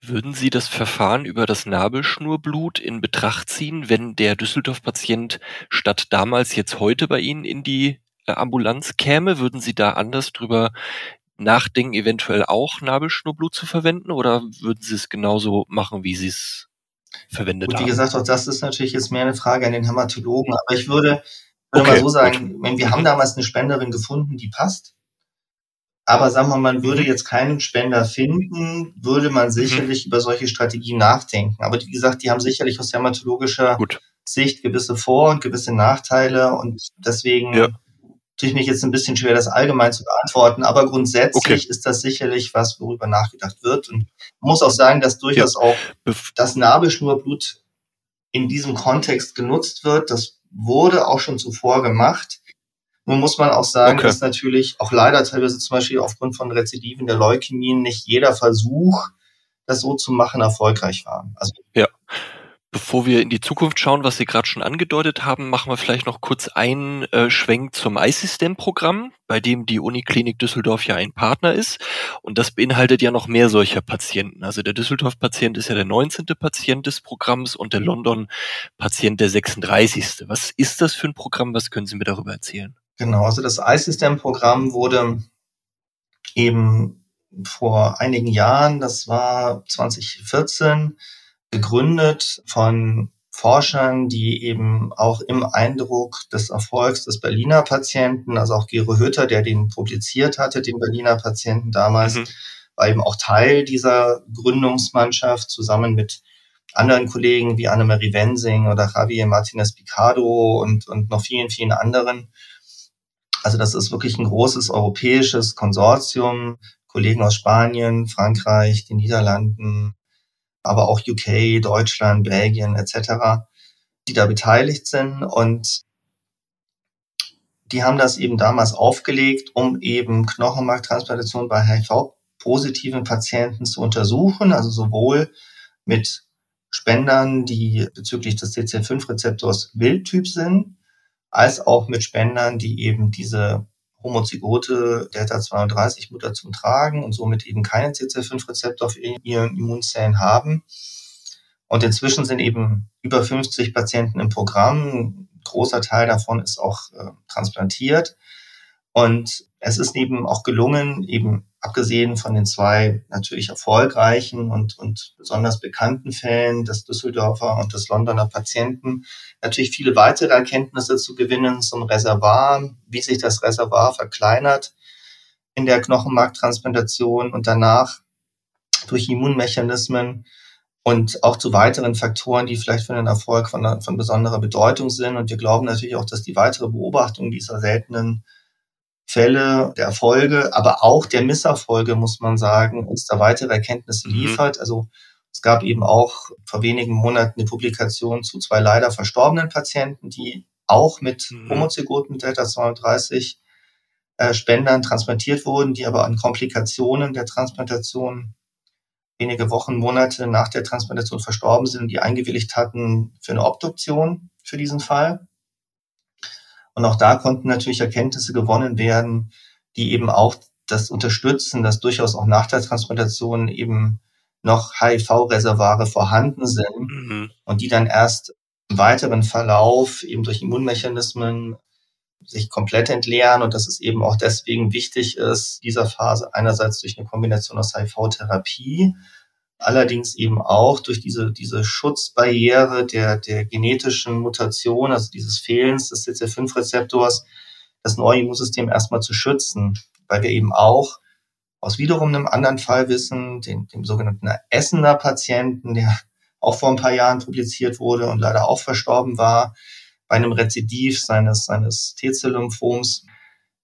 Würden Sie das Verfahren über das Nabelschnurblut in Betracht ziehen, wenn der Düsseldorf-Patient statt damals jetzt heute bei Ihnen in die äh, Ambulanz käme? Würden Sie da anders drüber nachdenken, eventuell auch Nabelschnurblut zu verwenden oder würden Sie es genauso machen, wie Sie es verwendet Gut, haben? Wie gesagt, auch das ist natürlich jetzt mehr eine Frage an den Hämatologen, aber ich würde, würde okay, mal so sagen, wenn wir haben damals eine Spenderin gefunden, die passt. Aber sagen wir, man würde jetzt keinen Spender finden, würde man mhm. sicherlich mhm. über solche Strategien nachdenken. Aber wie gesagt, die haben sicherlich aus hämatologischer Gut. Sicht gewisse Vor- und gewisse Nachteile und deswegen ja. tue ich mich jetzt ein bisschen schwer, das allgemein zu beantworten. Aber grundsätzlich okay. ist das sicherlich was, worüber nachgedacht wird. Und muss auch sagen, dass durchaus ja. auch das Nabelschnurblut in diesem Kontext genutzt wird. Das wurde auch schon zuvor gemacht. Nun muss man auch sagen, okay. dass natürlich auch leider teilweise zum Beispiel aufgrund von Rezidiven der Leukämien nicht jeder Versuch, das so zu machen, erfolgreich war. Also ja. Bevor wir in die Zukunft schauen, was Sie gerade schon angedeutet haben, machen wir vielleicht noch kurz einen äh, Schwenk zum iSystem-Programm, bei dem die Uniklinik Düsseldorf ja ein Partner ist. Und das beinhaltet ja noch mehr solcher Patienten. Also der Düsseldorf-Patient ist ja der 19. Patient des Programms und der London-Patient der 36. Was ist das für ein Programm? Was können Sie mir darüber erzählen? Genau, also das iSystem-Programm wurde eben vor einigen Jahren, das war 2014, gegründet von Forschern, die eben auch im Eindruck des Erfolgs des Berliner Patienten, also auch Gero Hütter, der den publiziert hatte, den Berliner Patienten damals, mhm. war eben auch Teil dieser Gründungsmannschaft zusammen mit anderen Kollegen wie Annemarie Wensing oder Javier Martinez Picado und, und noch vielen, vielen anderen. Also das ist wirklich ein großes europäisches Konsortium, Kollegen aus Spanien, Frankreich, den Niederlanden, aber auch UK, Deutschland, Belgien etc., die da beteiligt sind. Und die haben das eben damals aufgelegt, um eben Knochenmarktransplantation bei HIV-positiven Patienten zu untersuchen, also sowohl mit Spendern, die bezüglich des CCL5-Rezeptors Wildtyp sind, als auch mit Spendern, die eben diese homozygote Delta-32-Mutation tragen und somit eben keinen CCL5-Rezeptor für ihren Immunzellen haben. Und inzwischen sind eben über 50 Patienten im Programm. Ein großer Teil davon ist auch äh, transplantiert. Und es ist eben auch gelungen, eben abgesehen von den zwei natürlich erfolgreichen und, und besonders bekannten Fällen des Düsseldorfer und des Londoner Patienten, natürlich viele weitere Erkenntnisse zu gewinnen zum Reservoir, wie sich das Reservoir verkleinert in der Knochenmarktransplantation und danach durch Immunmechanismen und auch zu weiteren Faktoren, die vielleicht für den Erfolg von, von besonderer Bedeutung sind. Und wir glauben natürlich auch, dass die weitere Beobachtung dieser seltenen Fälle der Erfolge, aber auch der Misserfolge, muss man sagen, uns da weitere Erkenntnisse mhm. liefert. Also es gab eben auch vor wenigen Monaten eine Publikation zu zwei leider verstorbenen Patienten, die auch mit mhm. Homozygoten Delta 32 äh, Spendern transplantiert wurden, die aber an Komplikationen der Transplantation wenige Wochen, Monate nach der Transplantation verstorben sind und die eingewilligt hatten für eine Obduktion für diesen Fall. Und auch da konnten natürlich Erkenntnisse gewonnen werden, die eben auch das unterstützen, dass durchaus auch nach der Transplantation eben noch HIV-Reservare vorhanden sind mhm. und die dann erst im weiteren Verlauf eben durch Immunmechanismen sich komplett entleeren und dass es eben auch deswegen wichtig ist, dieser Phase einerseits durch eine Kombination aus HIV-Therapie allerdings eben auch durch diese, diese Schutzbarriere der, der genetischen Mutation, also dieses Fehlens des CCR5-Rezeptors, das neue Immunsystem erstmal zu schützen, weil wir eben auch aus wiederum einem anderen Fall wissen, dem, dem sogenannten Essener Patienten, der auch vor ein paar Jahren publiziert wurde und leider auch verstorben war, bei einem Rezidiv seines, seines T-Zell-Lymphoms,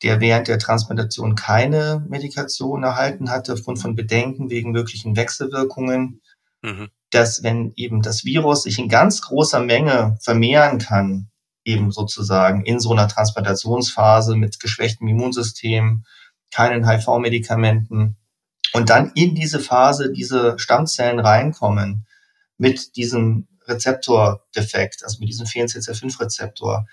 der während der Transplantation keine Medikation erhalten hatte, aufgrund von Bedenken wegen möglichen Wechselwirkungen, mhm. dass wenn eben das Virus sich in ganz großer Menge vermehren kann, eben sozusagen in so einer Transplantationsphase mit geschwächtem Immunsystem, keinen HIV-Medikamenten und dann in diese Phase diese Stammzellen reinkommen mit diesem Rezeptordefekt, also mit diesem FNCC5-Rezeptor,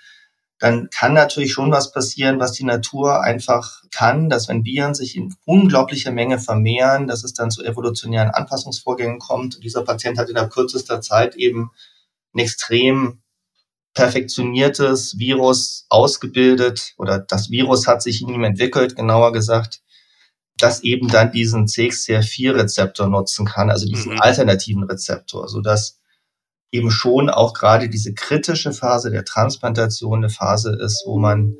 dann kann natürlich schon was passieren, was die Natur einfach kann, dass wenn Viren sich in unglaublicher Menge vermehren, dass es dann zu evolutionären Anpassungsvorgängen kommt. Und dieser Patient hat innerhalb kürzester Zeit eben ein extrem perfektioniertes Virus ausgebildet oder das Virus hat sich in ihm entwickelt, genauer gesagt, das eben dann diesen CXCR4-Rezeptor nutzen kann, also diesen mhm. alternativen Rezeptor, sodass eben schon auch gerade diese kritische Phase der Transplantation eine Phase ist, wo man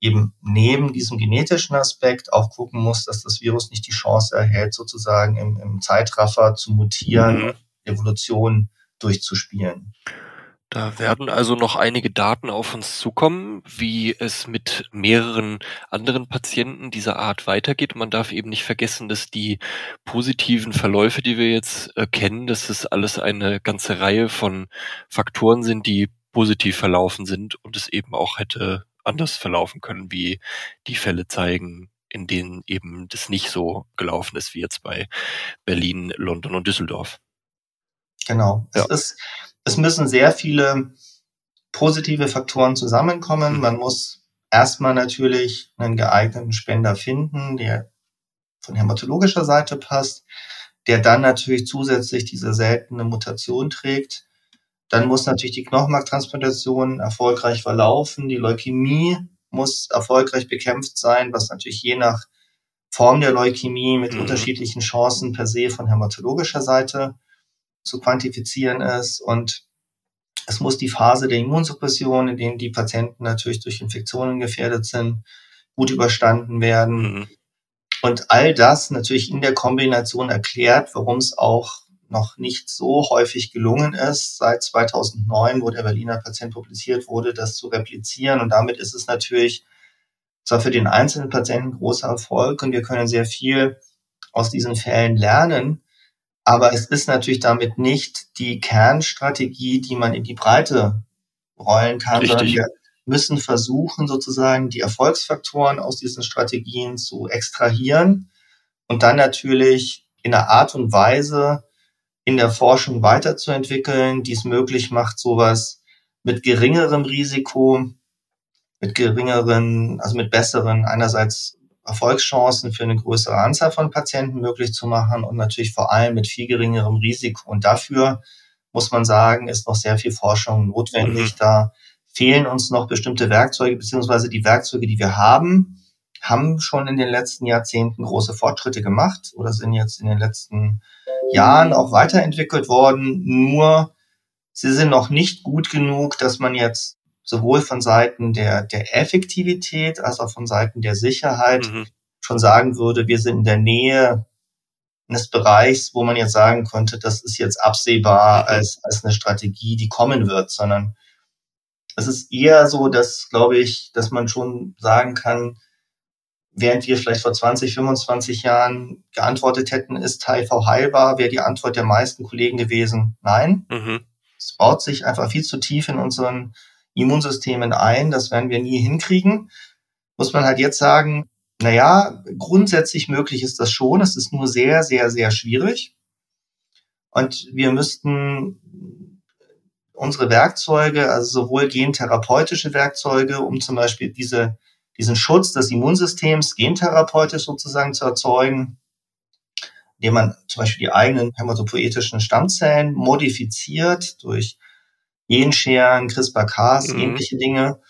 eben neben diesem genetischen Aspekt auch gucken muss, dass das Virus nicht die Chance erhält, sozusagen im, im Zeitraffer zu mutieren, mhm. Evolution durchzuspielen. Da werden also noch einige Daten auf uns zukommen, wie es mit mehreren anderen Patienten dieser Art weitergeht. Man darf eben nicht vergessen, dass die positiven Verläufe, die wir jetzt äh, kennen, dass es alles eine ganze Reihe von Faktoren sind, die positiv verlaufen sind und es eben auch hätte anders verlaufen können, wie die Fälle zeigen, in denen eben das nicht so gelaufen ist wie jetzt bei Berlin, London und Düsseldorf. Genau. Ja. Es ist es müssen sehr viele positive Faktoren zusammenkommen. Man muss erstmal natürlich einen geeigneten Spender finden, der von hämatologischer Seite passt, der dann natürlich zusätzlich diese seltene Mutation trägt. Dann muss natürlich die Knochenmarktransplantation erfolgreich verlaufen. Die Leukämie muss erfolgreich bekämpft sein, was natürlich je nach Form der Leukämie mit mhm. unterschiedlichen Chancen per se von hämatologischer Seite zu quantifizieren ist. Und es muss die Phase der Immunsuppression, in denen die Patienten natürlich durch Infektionen gefährdet sind, gut überstanden werden. Mhm. Und all das natürlich in der Kombination erklärt, warum es auch noch nicht so häufig gelungen ist, seit 2009, wo der Berliner Patient publiziert wurde, das zu replizieren. Und damit ist es natürlich zwar für den einzelnen Patienten großer Erfolg und wir können sehr viel aus diesen Fällen lernen, aber es ist natürlich damit nicht die Kernstrategie, die man in die Breite rollen kann, Richtig. sondern wir müssen versuchen, sozusagen die Erfolgsfaktoren aus diesen Strategien zu extrahieren und dann natürlich in einer Art und Weise in der Forschung weiterzuentwickeln, die es möglich macht, sowas mit geringerem Risiko, mit geringeren, also mit besseren einerseits Erfolgschancen für eine größere Anzahl von Patienten möglich zu machen und natürlich vor allem mit viel geringerem Risiko. Und dafür muss man sagen, ist noch sehr viel Forschung notwendig. Mhm. Da fehlen uns noch bestimmte Werkzeuge, beziehungsweise die Werkzeuge, die wir haben, haben schon in den letzten Jahrzehnten große Fortschritte gemacht oder sind jetzt in den letzten Jahren auch weiterentwickelt worden. Nur sie sind noch nicht gut genug, dass man jetzt sowohl von Seiten der, der Effektivität als auch von Seiten der Sicherheit mhm. schon sagen würde, wir sind in der Nähe eines Bereichs, wo man jetzt sagen könnte, das ist jetzt absehbar mhm. als, als eine Strategie, die kommen wird, sondern es ist eher so, dass, glaube ich, dass man schon sagen kann, während wir vielleicht vor 20, 25 Jahren geantwortet hätten, ist HIV heilbar, wäre die Antwort der meisten Kollegen gewesen, nein. Mhm. Es baut sich einfach viel zu tief in unseren Immunsystemen ein. Das werden wir nie hinkriegen. Muss man halt jetzt sagen, na ja, grundsätzlich möglich ist das schon. Es ist nur sehr, sehr, sehr schwierig. Und wir müssten unsere Werkzeuge, also sowohl gentherapeutische Werkzeuge, um zum Beispiel diese, diesen Schutz des Immunsystems gentherapeutisch sozusagen zu erzeugen, indem man zum Beispiel die eigenen hämatopoetischen Stammzellen modifiziert durch Genscheren, CRISPR-Cas, mhm. ähnliche Dinge.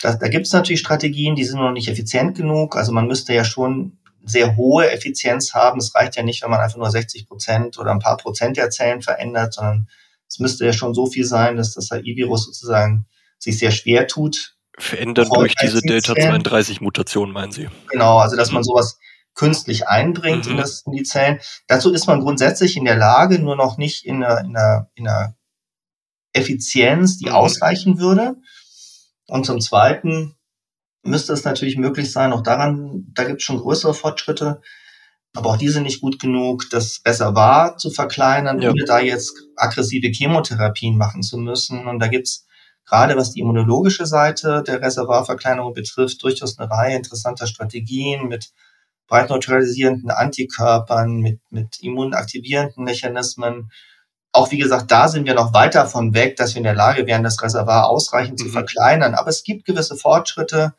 Da, da gibt es natürlich Strategien, die sind noch nicht effizient genug. Also man müsste ja schon sehr hohe Effizienz haben. Es reicht ja nicht, wenn man einfach nur 60 Prozent oder ein paar Prozent der Zellen verändert, sondern es müsste ja schon so viel sein, dass das AI-Virus sozusagen sich sehr schwer tut. Verändern durch diese Delta-32-Mutation, meinen Sie? Genau, also dass man mhm. sowas künstlich einbringt mhm. in, das, in die Zellen. Dazu ist man grundsätzlich in der Lage, nur noch nicht in einer, in einer, in einer Effizienz, die mhm. ausreichen würde. Und zum Zweiten müsste es natürlich möglich sein, auch daran, da gibt es schon größere Fortschritte, aber auch diese nicht gut genug, das Reservoir zu verkleinern, ja. ohne da jetzt aggressive Chemotherapien machen zu müssen. Und da gibt's gerade was die immunologische Seite der Reservoirverkleinerung betrifft, durchaus eine Reihe interessanter Strategien mit breitneutralisierenden Antikörpern, mit, mit immunaktivierenden Mechanismen, auch wie gesagt, da sind wir noch weit davon weg, dass wir in der Lage wären, das Reservoir ausreichend mhm. zu verkleinern. Aber es gibt gewisse Fortschritte.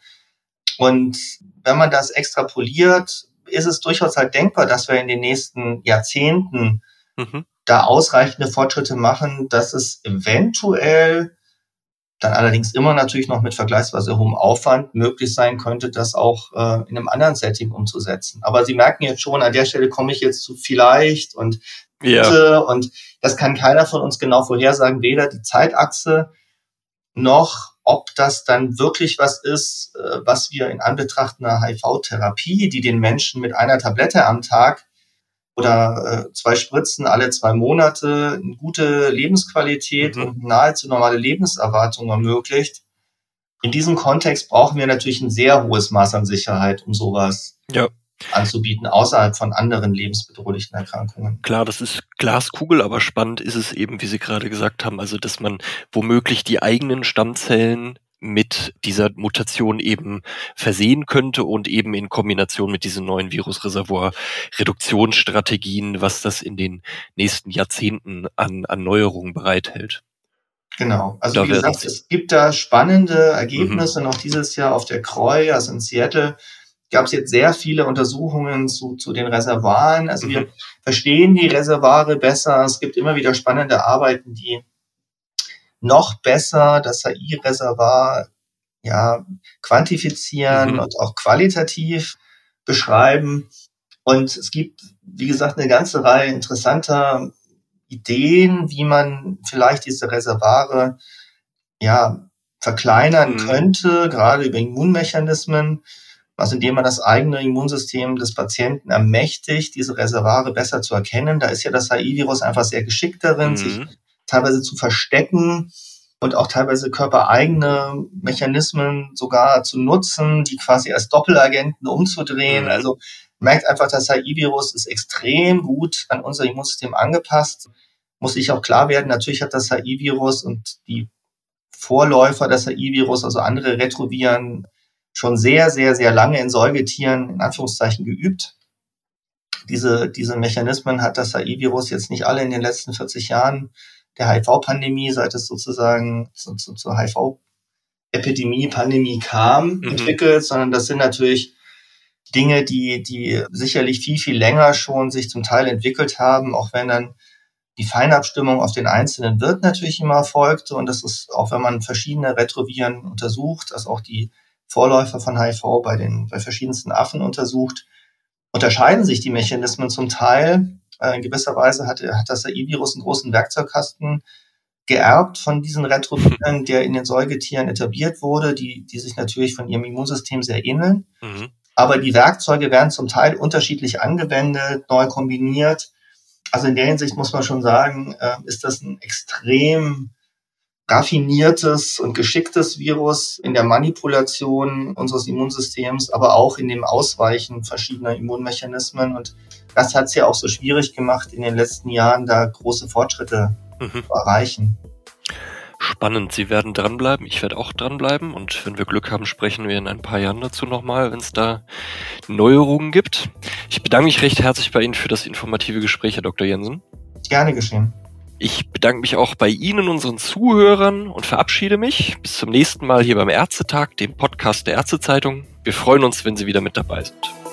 Und wenn man das extrapoliert, ist es durchaus halt denkbar, dass wir in den nächsten Jahrzehnten mhm. da ausreichende Fortschritte machen, dass es eventuell dann allerdings immer natürlich noch mit vergleichsweise hohem Aufwand möglich sein könnte, das auch äh, in einem anderen Setting umzusetzen. Aber Sie merken jetzt schon, an der Stelle komme ich jetzt zu vielleicht und ja. Und das kann keiner von uns genau vorhersagen, weder die Zeitachse noch ob das dann wirklich was ist, äh, was wir in Anbetracht einer HIV-Therapie, die den Menschen mit einer Tablette am Tag oder äh, zwei Spritzen alle zwei Monate eine gute Lebensqualität mhm. und nahezu normale Lebenserwartung ermöglicht. In diesem Kontext brauchen wir natürlich ein sehr hohes Maß an Sicherheit, um sowas ja anzubieten, außerhalb von anderen lebensbedrohlichen Erkrankungen. Klar, das ist Glaskugel, aber spannend ist es eben, wie Sie gerade gesagt haben, also dass man womöglich die eigenen Stammzellen mit dieser Mutation eben versehen könnte und eben in Kombination mit diesen neuen Virusreservoir-Reduktionsstrategien, was das in den nächsten Jahrzehnten an, an Neuerungen bereithält. Genau. Also da wie gesagt, es gibt da spannende Ergebnisse. Mhm. Noch dieses Jahr auf der Kreu, also in Seattle, gab es jetzt sehr viele Untersuchungen zu, zu den Reservoiren. Also mhm. wir verstehen die Reservoire besser. Es gibt immer wieder spannende Arbeiten, die noch besser das AI-Reservoir ja, quantifizieren mhm. und auch qualitativ beschreiben. Und es gibt, wie gesagt, eine ganze Reihe interessanter Ideen, wie man vielleicht diese Reservare ja verkleinern mhm. könnte, gerade über Immunmechanismen, also indem man das eigene Immunsystem des Patienten ermächtigt, diese Reservare besser zu erkennen. Da ist ja das HIV-Virus einfach sehr geschickt darin, mhm. sich teilweise zu verstecken und auch teilweise körpereigene Mechanismen sogar zu nutzen, die quasi als Doppelagenten umzudrehen. Mhm. Also merkt einfach, das HIV-Virus ist extrem gut an unser Immunsystem angepasst. Muss sich auch klar werden, natürlich hat das HIV-Virus und die Vorläufer des HIV-Virus, also andere Retroviren, schon sehr, sehr, sehr lange in Säugetieren in Anführungszeichen geübt. Diese, diese Mechanismen hat das HIV-Virus jetzt nicht alle in den letzten 40 Jahren der HIV-Pandemie, seit es sozusagen zu, zu, zur HIV-Epidemie, Pandemie kam, mhm. entwickelt, sondern das sind natürlich Dinge, die, die sicherlich viel, viel länger schon sich zum Teil entwickelt haben, auch wenn dann die Feinabstimmung auf den einzelnen Wirt natürlich immer folgte. Und das ist, auch wenn man verschiedene Retroviren untersucht, also auch die Vorläufer von HIV bei den, bei verschiedensten Affen untersucht, unterscheiden sich die Mechanismen zum Teil. Äh, in gewisser Weise hat, hat das AI-Virus einen großen Werkzeugkasten geerbt von diesen Retroviren, der in den Säugetieren etabliert wurde, die, die sich natürlich von ihrem Immunsystem sehr ähneln. Mhm. Aber die Werkzeuge werden zum Teil unterschiedlich angewendet, neu kombiniert. Also in der Hinsicht muss man schon sagen, äh, ist das ein extrem raffiniertes und geschicktes Virus in der Manipulation unseres Immunsystems, aber auch in dem Ausweichen verschiedener Immunmechanismen. Und das hat es ja auch so schwierig gemacht, in den letzten Jahren da große Fortschritte mhm. zu erreichen. Spannend, Sie werden dranbleiben, ich werde auch dranbleiben und wenn wir Glück haben, sprechen wir in ein paar Jahren dazu nochmal, wenn es da Neuerungen gibt. Ich bedanke mich recht herzlich bei Ihnen für das informative Gespräch, Herr Dr. Jensen. Gerne geschehen. Ich bedanke mich auch bei Ihnen, unseren Zuhörern und verabschiede mich. Bis zum nächsten Mal hier beim Ärztetag, dem Podcast der Ärztezeitung. Wir freuen uns, wenn Sie wieder mit dabei sind.